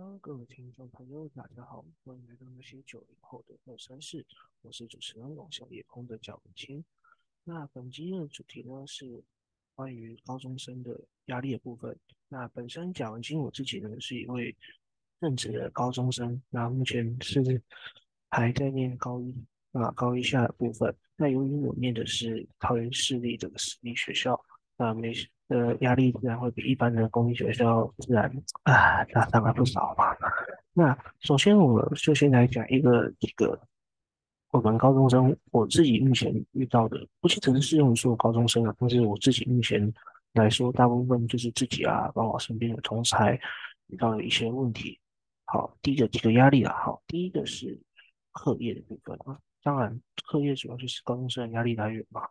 Hello，各位听众朋友，大家好，欢迎来到那些九零后的二三事，我是主持人网小夜空的蒋文清。那本期的主题呢是关于高中生的压力的部分。那本身蒋文清我自己呢是一位正职的高中生，那目前是还在念高一啊高一下的部分。那由于我念的是桃园市立这个私立学校，那没呃压力自然会比一般的公立学校自然啊大上了不少嘛。那首先我们就先来讲一个几个我们高中生我自己目前遇到的，不仅只是适用于所有高中生啊，但是我自己目前来说，大部分就是自己啊，包括身边的同才遇到的一些问题。好，第一个几个压力啊，好，第一个是课业的部分啊，当然课业主要就是高中生的压力来源嘛，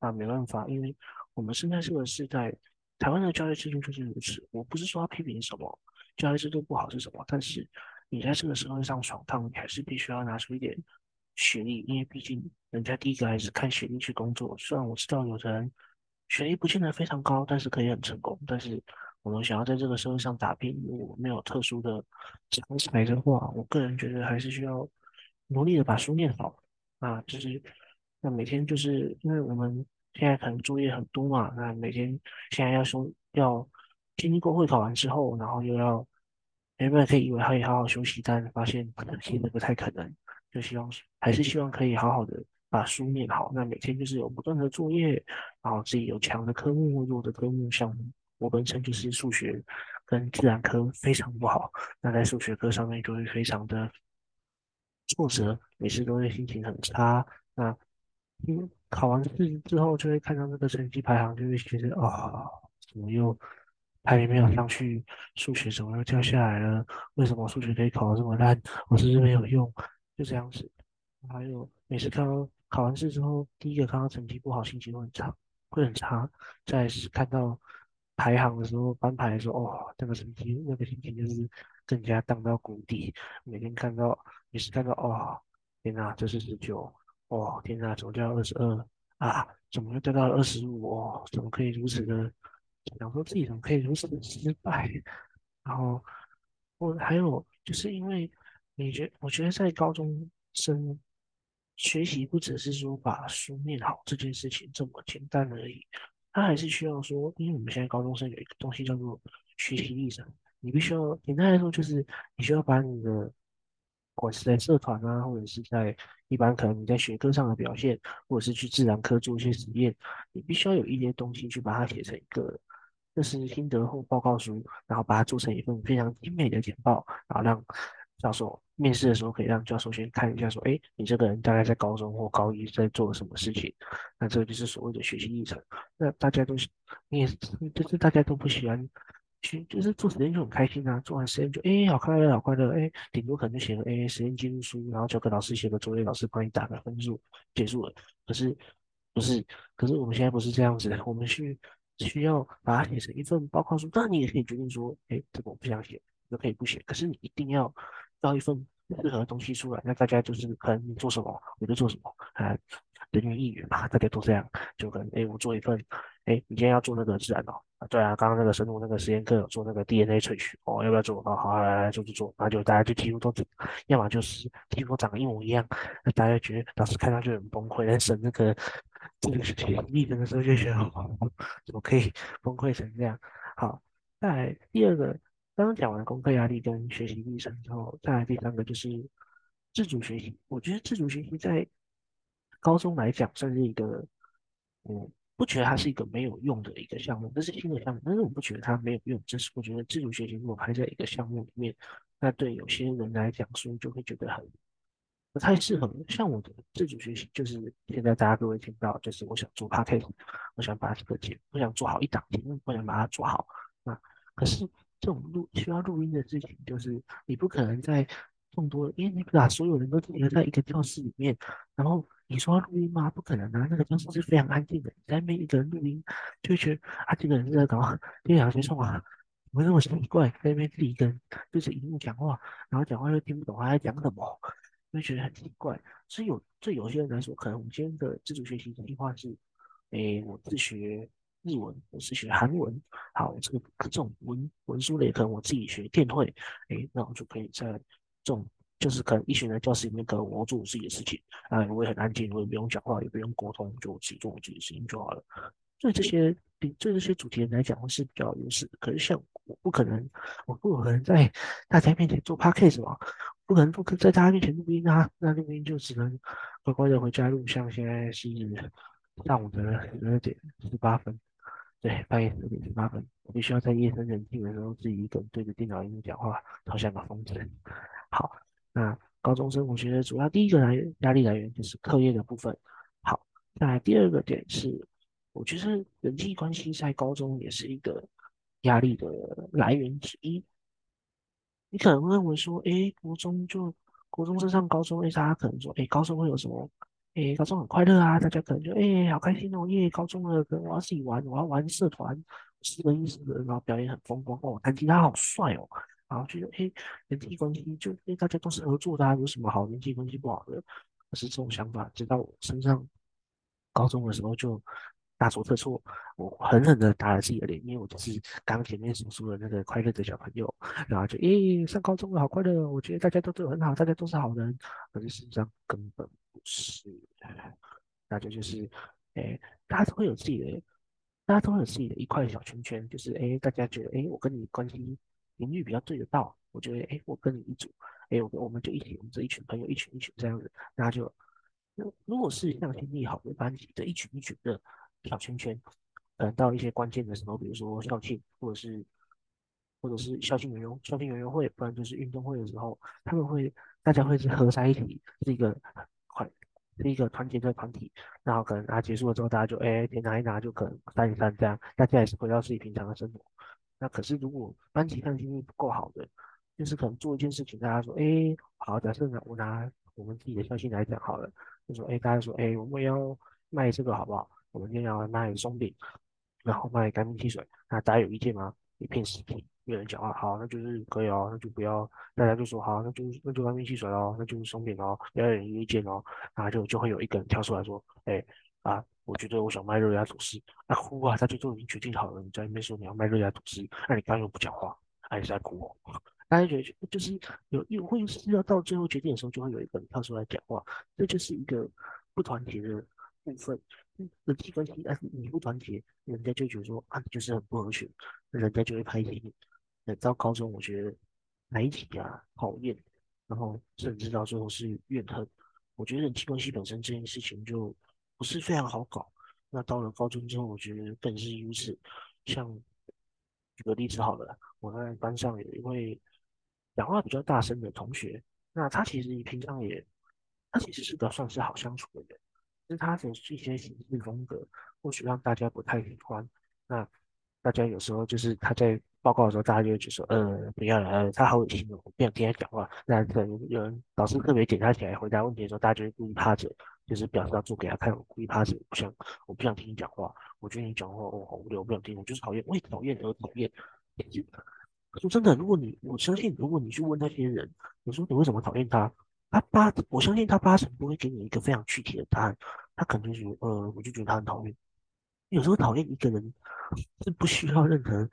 那没办法，因为我们现在这个是在台湾的教育制度就是如此。我不是说要批评什么教育制度不好是什么，但是你在这个社会上闯荡，你还是必须要拿出一点学历，因为毕竟人家第一个还是看学历去工作。虽然我知道有的人学历不见得非常高，但是可以很成功。但是我们想要在这个社会上打拼，如果没有特殊的长才的话，我个人觉得还是需要努力的把书念好啊，就是那每天就是因为我们。现在可能作业很多嘛，那每天现在要说要经过会考完之后，然后又要原本可以以为可以好好休息，但发现可能其实不太可能。就希望还是希望可以好好的把书念好。那每天就是有不断的作业，然后自己有强的科目、弱的科目。像我本身就是数学跟自然科非常不好，那在数学课上面就会非常的挫折，每次都会心情很差。那因为考完试之后，就会看到那个成绩排行，就会觉得啊，怎么又排名没有上去？数学怎么又掉下来了？为什么数学可以考得这么烂？我是不是没有用？就这样子。还有每次看到考完试之后，第一个看到成绩不好，心情会很差，会很差。再是看到排行的时候，班排的时候，哦，那个成绩，那个心情就是更加荡到谷底。每天看到，每次看到，哦，天哪，这是十九。哦，天哪，怎么掉到二十二啊？怎么又掉到了二十五？怎么可以如此的？想说自己怎么可以如此的失败？然后我还有就是因为你觉，我觉得在高中生学习不只是说把书念好这件事情这么简单而已，他还是需要说，因为我们现在高中生有一个东西叫做学习历程，你必须要简单来说就是你需要把你的。不管是在社团啊，或者是在一般可能你在学科上的表现，或者是去自然科做一些实验，你必须要有一些东西去把它写成一个，就是心得或报告书，然后把它做成一份非常精美的简报，然后让教授面试的时候可以让教授先看一下，说，哎，你这个人大概在高中或高一在做什么事情？那这个就是所谓的学习历程。那大家都是，你也，就是大家都不喜欢。其实就是做实验就很开心啊，做完实验就哎好快乐好快乐哎，顶多可能就写个哎实验记录书，然后交给老师写个作业，老师帮你打个分数，结束了。可是不是，可是我们现在不是这样子，我们需需要把它写成一份报告书。当然你也可以决定说，哎这个我不想写，就可以不写。可是你一定要要一份适合的东西出来，那大家就是可能你做什么我就做什么啊，人云亦云嘛，大家都这样，就可能哎我做一份。哎，你今天要做那个自然哦？啊，对啊，刚刚那个生物那个实验课有做那个 DNA 萃取哦，要不要做？哦，好，来来，做做做，然后就大家就几乎都要么就是几乎长得一模一样，那大家觉得老师看到就很崩溃。但是那个这个学历程的时候就觉得，怎么可以崩溃成这样？好，再来第二个，刚刚讲完功课压力跟学习历程之后，再来第三个就是自主学习。我觉得自主学习在高中来讲算是一个，嗯。不觉得它是一个没有用的一个项目，这是新的项目，但是我不觉得它没有用。就是我觉得自主学习如果排在一个项目里面，那对有些人来讲所以就会觉得很不太适合。像我的自主学习，就是现在大家各位听到，就是我想做 podcast，我想把这个节，我想做好一档节目，我想把它做好。那可是这种录需要录音的事情，就是你不可能在众多，因为你把所有人都集合在一个教室里面，然后。你说录音吗？不可能啊！那个教室是非常安静的，你那边一个人录音，就觉得啊，这个人是在搞电脑学生啊，怎么那么奇怪？在那边自己跟对着荧幕讲话，然后讲话又听不懂他在讲什么，就觉得很奇怪。所以有对有些人来说，可能我们今天的自主学习计划是，诶，我自学日文，我是学韩文。好，这个这种文文书类，可能我自己学电绘，哎，那我就可以在这种就是可能一群人教室里面，可能我做我自己的事情，啊，我也很安静，我也不用讲话，也不用沟通，就自己做我自己的事情就好了。对这些对这些主题人来讲，是比较有优势。可是像我不可能，我不可能在大家面前做 podcast 嘛，不可能不可在大家面前录音啊，那录音就只能乖乖的回家录。像现在是上午的十二点十八分，对，半夜十二点十八分，我必须要在夜深人静的时候自己一个人对着电脑一幕讲话，好像个疯子。好，那高中生我觉得主要第一个来压力来源就是课业的部分。好，那第二个点是。我觉得人际关系在高中也是一个压力的来源之一。你可能会认为说，哎，国中就国中升上高中，哎，大家可能说，哎，高中会有什么？哎，高中很快乐啊，大家可能就，哎，好开心哦，因为高中了，可能我要自己玩，我要玩社团，四个一十个，然后表演很风光哦，弹吉他好帅哦，然后觉得，哎，人际关系就，哎，大家都是合作的，啊，有什么好人际关系不好的？可是这种想法，直到我身上高中的时候就。大错特错，我狠狠的打了自己的脸，因为我就是刚前面所说的那个快乐的小朋友，然后就诶，上高中了，好快乐，我觉得大家都对我很好，大家都是好人，可是实际上根本不是，大家就是，诶，大家都会有自己的，大家都会有自己的一块小圈圈，就是诶，大家觉得诶，我跟你关系频率比较对得到，我觉得诶，我跟你一组，诶，我我们就一起，我们这一群朋友一群一群这样子，那就，如果是像心力好的班级的一群一群的。小圈圈，可能，到一些关键的时候，比如说校庆，或者是或者是校庆圆融校庆圆融会，不然就是运动会的时候，他们会大家会是合在一起，是一个团是一个团结的团体。然后可能啊结束了之后，大家就哎钱拿一拿，就可能散一散，这样大家也是回到自己平常的生活。那可是如果班级上经济不够好的，就是可能做一件事情，大家说哎好，假设呢我拿我们自己的校庆来讲好了，就说哎大家说哎我们要卖这个好不好？我们今天要卖松饼，然后卖干冰汽水，那大家有意见吗？一片死寂，没有人讲话。好，那就是可以哦，那就不要，大家就说好，那就那就干冰汽水哦，那就是松饼哦，不要有人意见哦，然后就就会有一个人跳出来说，哎啊，我觉得我想卖热压吐司，啊哭啊，大家都已经决定好了，你在那边说你要卖热压吐司，那你刚刚又不讲话，还是在哭哦？大家觉得就是有有会是要到最后决定的时候，就会有一个人跳出来讲话，这就是一个不团结的部分。人际关系，但是你不团结，人家就觉得说啊，你就是很不合群，人家就会排挤你。到高中，我觉得排挤啊、讨厌，然后甚至到最后是怨恨。我觉得人际关系本身这件事情就不是非常好搞。那到了高中之后，我觉得更是如此。像举个例子好了，我在班上有一位讲话比较大声的同学，那他其实平常也，他其实是个算是好相处的人。是他的一些行事风格，或许让大家不太喜欢。那大家有时候就是他在报告的时候，大家就会觉得说，呃，不要了，呃，他好恶心哦，我不想听他讲话。那可能有人老师特别点他起来回答问题的时候，大家就会故意趴着，就是表示要做给他看，我故意趴着，不想，我不想听你讲话。我觉得你讲话哦好无聊，我不想听，我就是讨厌，为讨厌而讨厌。说真的，如果你我相信，如果你去问那些人，你说你为什么讨厌他？他八，我相信他八成不会给你一个非常具体的答案。他肯定是，呃，我就觉得他很讨厌。有时候讨厌一个人是不需要任何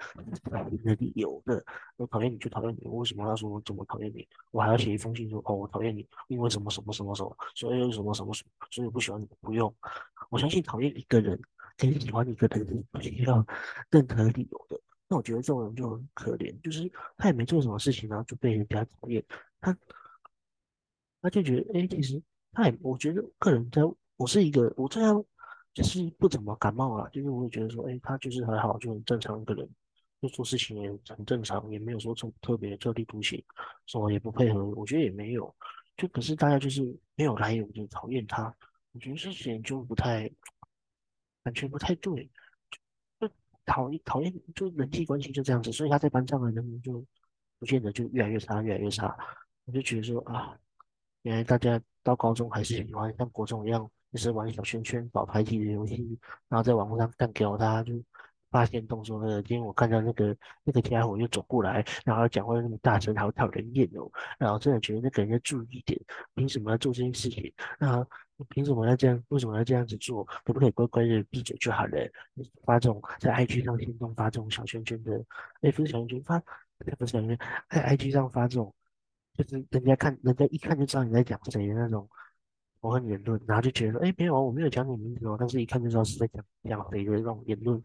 的理由的。我讨厌你就讨厌你，为什么要说我怎么讨厌你？我还要写一封信说，哦，我讨厌你，因为什么什么什么什么，所以什么什么什么，所以不喜欢你。不用，我相信讨厌一个人跟喜欢一个人是不需要任何理由的。那我觉得这种人就很可怜，就是他也没做什么事情，然后就被人家讨厌。他。他就觉得，哎，其实他也，我觉得个人在，我是一个，我这样就是不怎么感冒啊，就是我会觉得说，哎，他就是还好，就很正常一个人，就做事情也很正常，也没有说特特别特立独行，什么也不配合，我觉得也没有，就可是大家就是没有来由就讨厌他，我觉得这点就不太，感觉不太对，就讨厌讨厌，就人际关系就这样子，所以他在班上的人就不见得就越来越差，越来越差，我就觉得说啊。原来大家到高中还是喜欢像国中一样，就是玩小圈圈、搞排挤的游戏，然后在网络上干掉他，就发现动作呢，今天我看到那个那个家伙又走过来，然后讲话又那么大声，好讨人厌哦。然后真的觉得那个人要注意一点，凭什么要做这件事情？那凭什么要这样？为什么要这样子做？可不可以乖乖的闭嘴就好了？发这种在 IG 上行动发这种小圈圈的，哎，不是小圈圈发，不是小圈圈，在 IG 上发这种，就是人家看，人家一看就知道你在讲谁的那种。我很言论，然后就觉得说，哎，没有啊，我没有讲你名字哦，但是一看就知道是在讲讲谁的这种言论，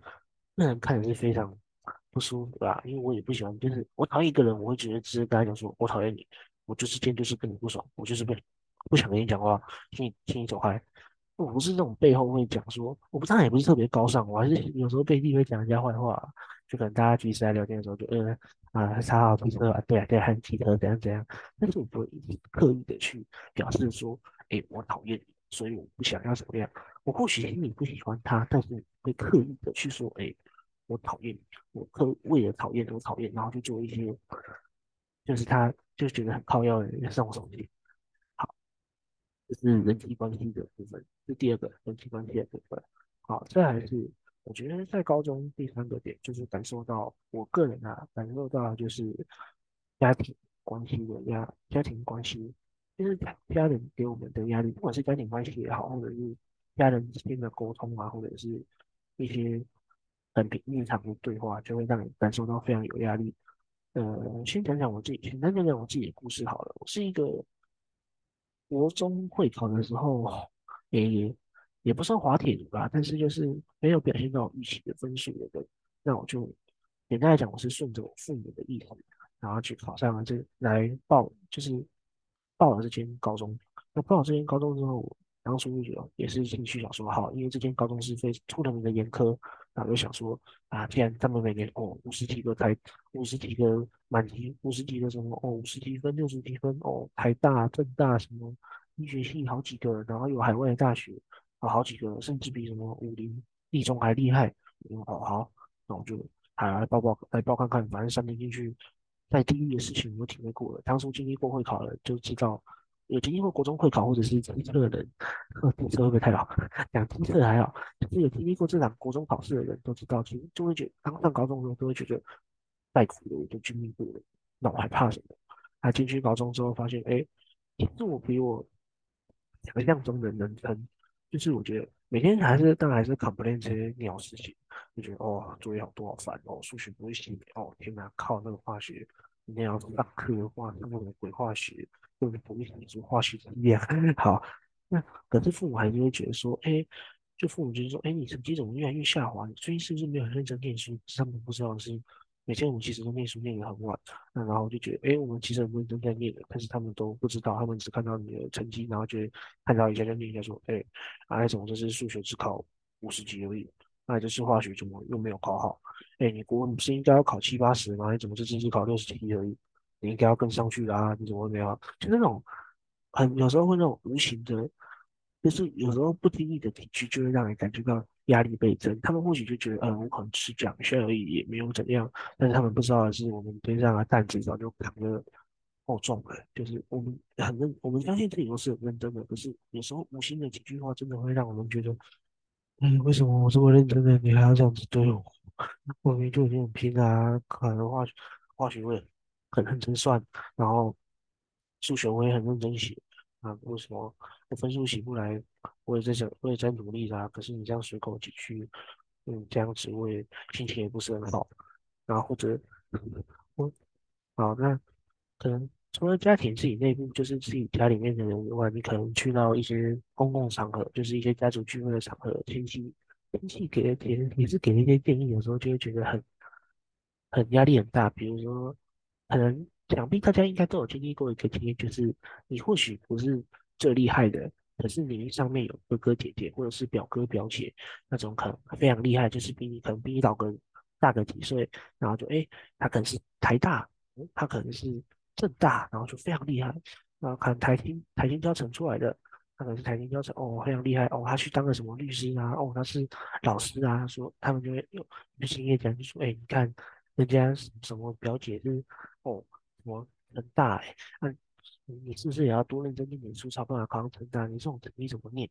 那人看着是非常不舒服啊，因为我也不喜欢，就是我讨厌一个人，我会觉得直接跟他讲说，我讨厌你，我就是今天就是跟你不爽，我就是不不想跟你讲话，请你请你走开。我不是那种背后会讲说，我不当然也不是特别高尚，我还是有时候背地会讲人家坏话，就可能大家其实在聊天的时候就，嗯啊，他好机车啊，对啊对啊，很机车怎样怎样，但是我不会刻意的去表示说。哎，我讨厌你，所以我不想要怎么样。我或许心里不喜欢他，但是会刻意的去说，哎，我讨厌你，我刻为了讨厌而讨厌，然后去做一些，就是他就觉得很靠要的人送手机。好，这是人际关系的部分，是第二个人际关系的部分。好，这还是我觉得在高中第三个点，就是感受到我个人啊，感受到就是家庭关系的压，家庭关系。就是家人给我们的压力，不管是家庭关系也好，或者是家人之间的沟通啊，或者是一些很平日常的对话，就会让你感受到非常有压力。呃，先讲讲我自己，简单讲讲我自己的故事好了。我是一个国中会考的时候，也也也不算滑铁卢吧，但是就是没有表现到预期的分数的人。那我就简单来讲，我是顺着我父母的意思，然后去考上了这来报，就是。报了这间高中，那报了这间高中之后，当初有也是兴趣想说好，因为这间高中是非出了名的严苛，然后就想说啊，既然他们每年哦五十几个台五十几个满级五十几个什么哦五十几分六十几分哦台大政大什么医学系好几个，然后有海外大学啊好几个，甚至比什么武林立中还厉害，嗯好好，那我就还来报报来报看看，反正三年进去。在地狱的事情我体会过了，当初经历过会考了就知道，有经历过国中会考或者是机测的人，机测会不会太老？讲机测还好，就是有经历过这场国中考试的人都知道，其实就会觉得刚上高中的时候都会觉得太苦了，我都经历过了，那我还怕什么？他进去高中之后发现，哎，其实我比我想象中的能撑，就是我觉得每天还是当然还是 complain 这些鸟事情。就觉得哦，作业好多好烦哦，数学不会写哦，天哪，靠那个化学，今天要上课化那个鬼化学，根本不会写出化学题呀。好，那可是父母还是会觉得说，哎，就父母就是说，哎，你成绩怎么越来越下滑？你最近是不是没有认真念书？他们不知道的事情每天我们其实都念书念得很晚，那然后就觉得，哎，我们其实很认真在念的，但是他们都不知道，他们只看到你的成绩，然后就看到一下就念一下说，哎，啊，怎么这是数学只考五十级而已？那这是化学怎么又没有考好？哎，你国文不是应该要考七八十吗？你怎么这次只考六十几而已？你应该要跟上去啦！你怎么没有？就那种很有时候会那种无形的，就是有时候不经意的体恤，就会让人感觉到压力倍增。他们或许就觉得，嗯，我可能只是讲一下而已，也没有怎样。但是他们不知道的是，我们背上的担子早就扛得够重了。就是我们很认，我们相信自己都是很认真的，可是有时候无心的几句话，真的会让我们觉得。嗯，为什么我这么认真的，你还要这样子对我？我明明就已经很拼啊，可能化学化学会很认真算，然后数学我也很认真写啊，为什么我分数起不来？我也在想，我也在努力啊，可是你这样随口几句，嗯，这样子我也心情也不是很好，然后或者我好那可能。除了家庭自己内部，就是自己家里面的人以外，你可能去到一些公共场合，就是一些家族聚会的场合，亲戚亲戚给的建也是给了一些建议，有时候就会觉得很很压力很大。比如说，可能想必大家应该都有经历过一个经验，就是你或许不是最厉害的，可是你上面有哥哥姐姐或者是表哥表姐那种可能非常厉害，就是比你可能比你老个大个几岁，然后就哎，他可能是台大，他可能是。正大，然后就非常厉害，然后看台新台新教程出来的，他可能是台新教程哦，非常厉害哦，他去当个什么律师啊，哦，他是老师啊，说他们就会有就兴业讲，就说，哎，你看人家什么表姐是哦，我很大哎，那你是不是也要多认真一点书，才办法考上成大？你这种成绩怎么念？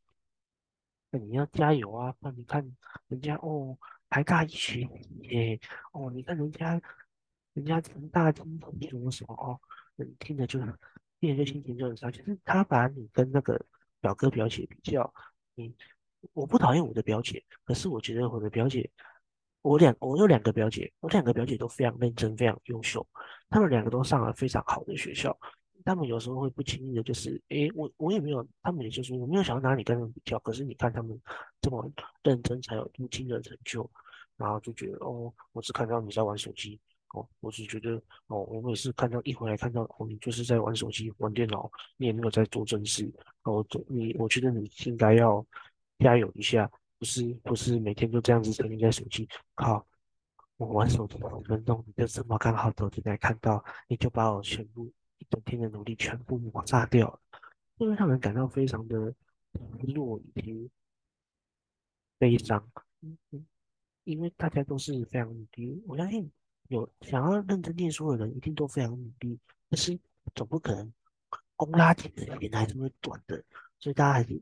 那你要加油啊！那你看人家哦，台大医学耶，哦，你看人家，人家成大金童什么什么哦，你听着就，听着就心情就很差。就是他把你跟那个表哥表姐比较，你，我不讨厌我的表姐，可是我觉得我的表姐，我两我有两个表姐，我两个表姐都非常认真，非常优秀，她们两个都上了非常好的学校。他们有时候会不经意的，就是诶，我我也没有，他们也就是我没有想要拿你跟他们比较，可是你看他们这么认真，才有如今的成就，然后就觉得哦，我只看到你在玩手机，哦，我只觉得哦，我每次看到一回来看到哦，你就是在玩手机、玩电脑，你也没有在做正事，哦，你我觉得你应该要加油一下，不是不是每天就这样子沉浸在手机，靠，我玩手机五分钟，你就这么刚好走进来看到，你就把我全部。一整天的努力全部抹杀掉了，会让人感到非常的失落以及悲伤。因为大家都是非常努力，我相信有想要认真念书的人一定都非常努力，但是总不可能公拉紧的脸还是会短的，所以大家还是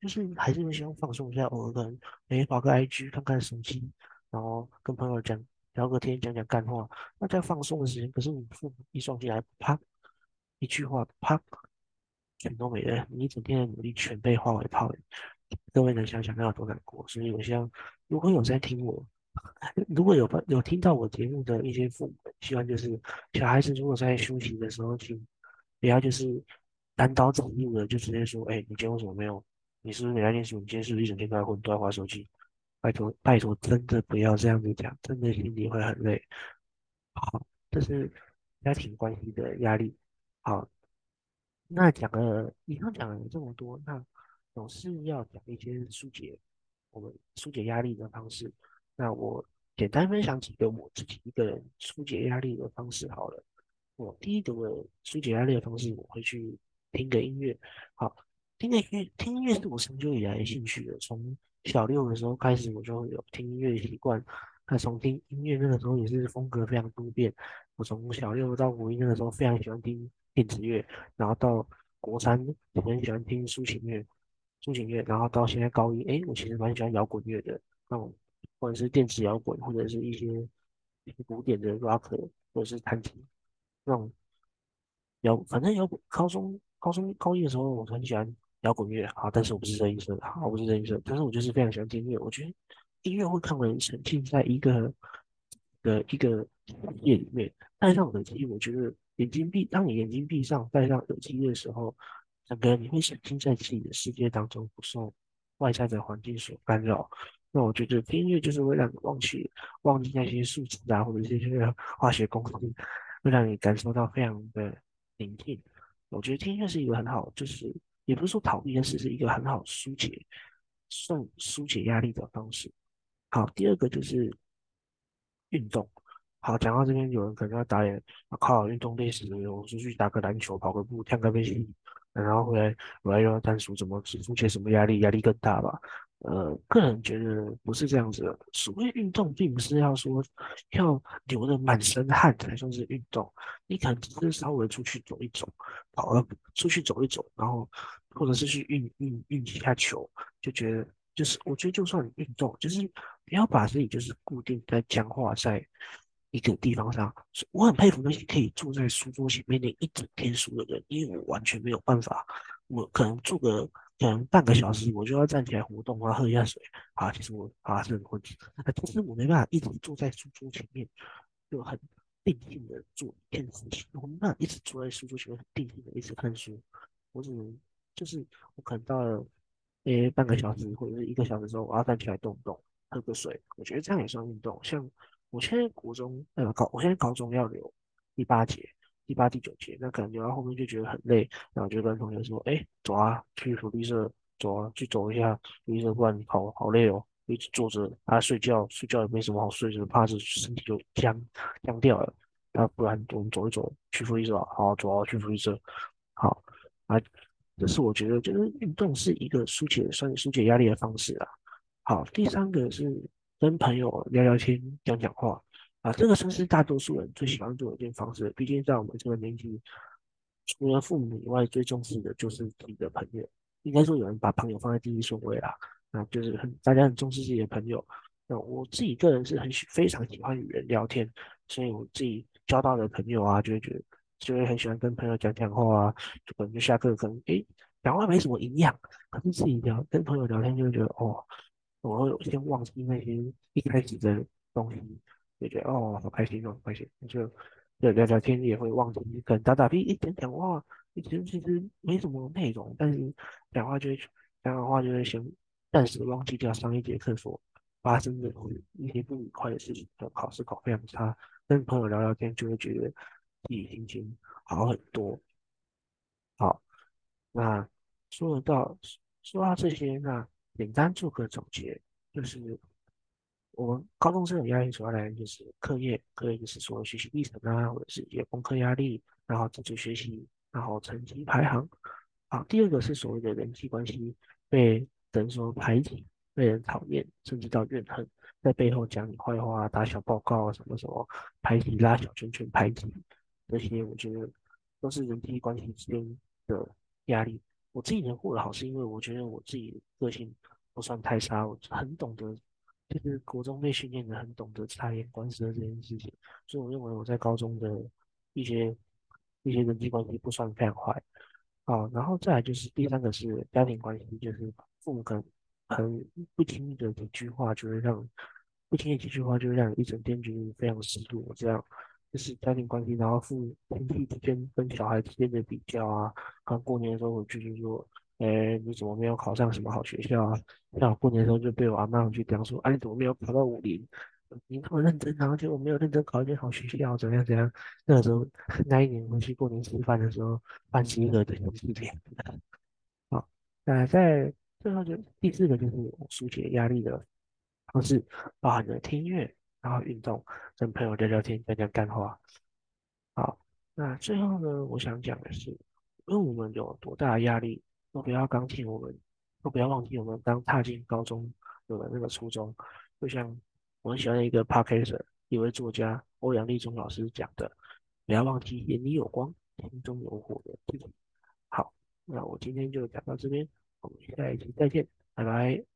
就是还是会希望放松一下，偶尔可能诶跑个 IG 看看手机，然后跟朋友讲聊个天讲讲干话，那在放松的时间，可是你父母一双进来，啪。一句话，啪，全都没了。你一整天的努力全被化为泡影。各位能想想那有多难过？所以我希望，如果有在听我，如果有有听到我节目的一些父母，希望就是小孩子如果在休息的时候听，不要就是单刀直入的就直接说：“哎，你今天为什么没有？你是不是没来念书？你今天是不是一整天都在混，都在玩手机？”拜托，拜托，真的不要这样子讲，真的心里会很累。好，这是家庭关系的压力。好，那讲了以上讲了这么多，那总是要讲一些疏解我们疏解压力的方式。那我简单分享几个我自己一个人疏解压力的方式好了。我第一个疏解压力的方式，我会去听个音乐。好，听音乐，听音乐是我长久以来的兴趣的。从小六的时候开始，我就有听音乐的习惯。那从听音乐那个时候也是风格非常多变。我从小六到五一那个时候非常喜欢听。电子乐，然后到国三也很喜欢听抒情乐，抒情乐，然后到现在高一，哎，我其实蛮喜欢摇滚乐的，那种或者是电子摇滚，或者是一些古典的 rock，或者是弹琴那种摇，反正摇滚。高中高中高一的时候，我很喜欢摇滚乐，好，但是我不是这一生，好，我不是这一生，但是我就是非常喜欢听音乐。我觉得音乐会让人沉浸在一个的一个夜里面，戴上耳机，我觉得。眼睛闭，当你眼睛闭上，戴上耳机的时候，整个你会沉浸在自己的世界当中，不受外在的环境所干扰。那我觉得听音乐就是会让你忘记忘记那些数字啊，或者这些 化学公式，会让你感受到非常的宁静。我觉得听音乐是一个很好，就是也不是说逃避，但是是一个很好疏解、送疏解压力的方式。好，第二个就是运动。好，讲到这边，有人可能要打脸，靠，运动累死，我出去打个篮球，跑个步，跳个飞机，然后回来，回来又要单数，怎么出现什么压力？压力更大吧？呃，个人觉得不是这样子的。所谓运动，并不是要说要流的满身汗才算是运动，你可能只是稍微出去走一走，跑了出去走一走，然后或者是去运运运几下球，就觉得就是我觉得就算你运动，就是不要把自己就是固定在僵化在。一个地方上，我很佩服那些可以坐在书桌前面念一整天书的人，因为我完全没有办法。我可能坐个可能半个小时，我就要站起来活动啊，喝一下水啊。其实我啊是很困，但是我没办法一直坐在书桌前面，就很定静的做一件事情。我没办法一直坐在书桌前面很定静的一直看书，我只能就是我可能到了诶半个小时或者是一个小时之后，我要站起来动一动，喝个水。我觉得这样也算运动，像。我现在国中呃高，我现在高中要留第八节、第八、第九节，那可能留到后面就觉得很累，然后就跟同学说：“哎，走啊，去福利社走啊，去走一下福利社，不然好好累哦，一直坐着啊睡觉，睡觉也没什么好睡，就怕是身体就僵僵掉了。那不然我们走一走，去福利社，好走啊，去福利社，好啊，这是我觉得就是运动是一个疏解算疏解压力的方式啊。好，第三个是。跟朋友聊聊天、讲讲话啊，这个算是大多数人最喜欢做的一件方式。毕竟在我们这个年纪，除了父母以外，最重视的就是自己的朋友。应该说，有人把朋友放在第一顺位啦，啊，就是很大家很重视自己的朋友。那我自己个人是很喜非常喜欢与人聊天，所以我自己交到的朋友啊，就会觉得就会很喜欢跟朋友讲讲话啊，就可能就下课可能诶讲话没什么营养，可是自己聊跟朋友聊天就会觉得哦，我会有先忘记那些一开始的东西，就觉得哦好开心哦好，开心，就聊聊聊天也会忘记，可能打打屁一点讲话，其实其实没什么内容，但是讲话就会讲讲话就会先暂时忘记掉上一节课所。发生的一些不愉快的事情，考试考非常差，跟朋友聊聊天就会觉得自己心情好很多。好，那说到说到这些，那简单做个总结，就是我们高中生的压力主要来源就是课业，课业就是说学习历程啊，或者是一些功课压力，然后自主学习，然后成绩排行。好，第二个是所谓的人际关系被等于说排挤。被人讨厌，甚至到怨恨，在背后讲你坏话、打小报告什么什么，排挤、拉小圈圈、排挤，这些我觉得都是人际关系之间的压力。我自己能过得好，是因为我觉得我自己个性不算太差，我很懂得，就是国中被训练的很懂得察言观色这件事情，所以我认为我在高中的一些一些人际关系不算非常坏。啊，然后再来就是第三个是家庭关系，就是父母可能很不经意的几句话，就会让不经意几句话，就会让一整天觉得非常失落。这样就是家庭关系，然后父亲戚之间跟小孩之间的比较啊。刚过年的时候，我就说，哎，你怎么没有考上什么好学校啊？像过年的时候就被我阿妈去讲说，啊，你怎么没有考到武林？你那么认真，然后结果没有认真考一间好学校，怎样怎样？那个时候那一年回去过年吃饭的时候，办集合的都是这样。好，那在。最后就第四个就是疏解压力的方式，包含着听音乐，然后运动，跟朋友聊聊天，讲讲干话。好，那最后呢，我想讲的是，无论我们有多大的压力，都不要刚进我们，都不要忘记我们刚踏进高中有的那个初衷。就像我很喜欢的一个 podcaster，一位作家欧阳立中老师讲的，不要忘记眼里有光，心中有火的自己。好，那我今天就讲到这边。我们下一期再见，拜拜。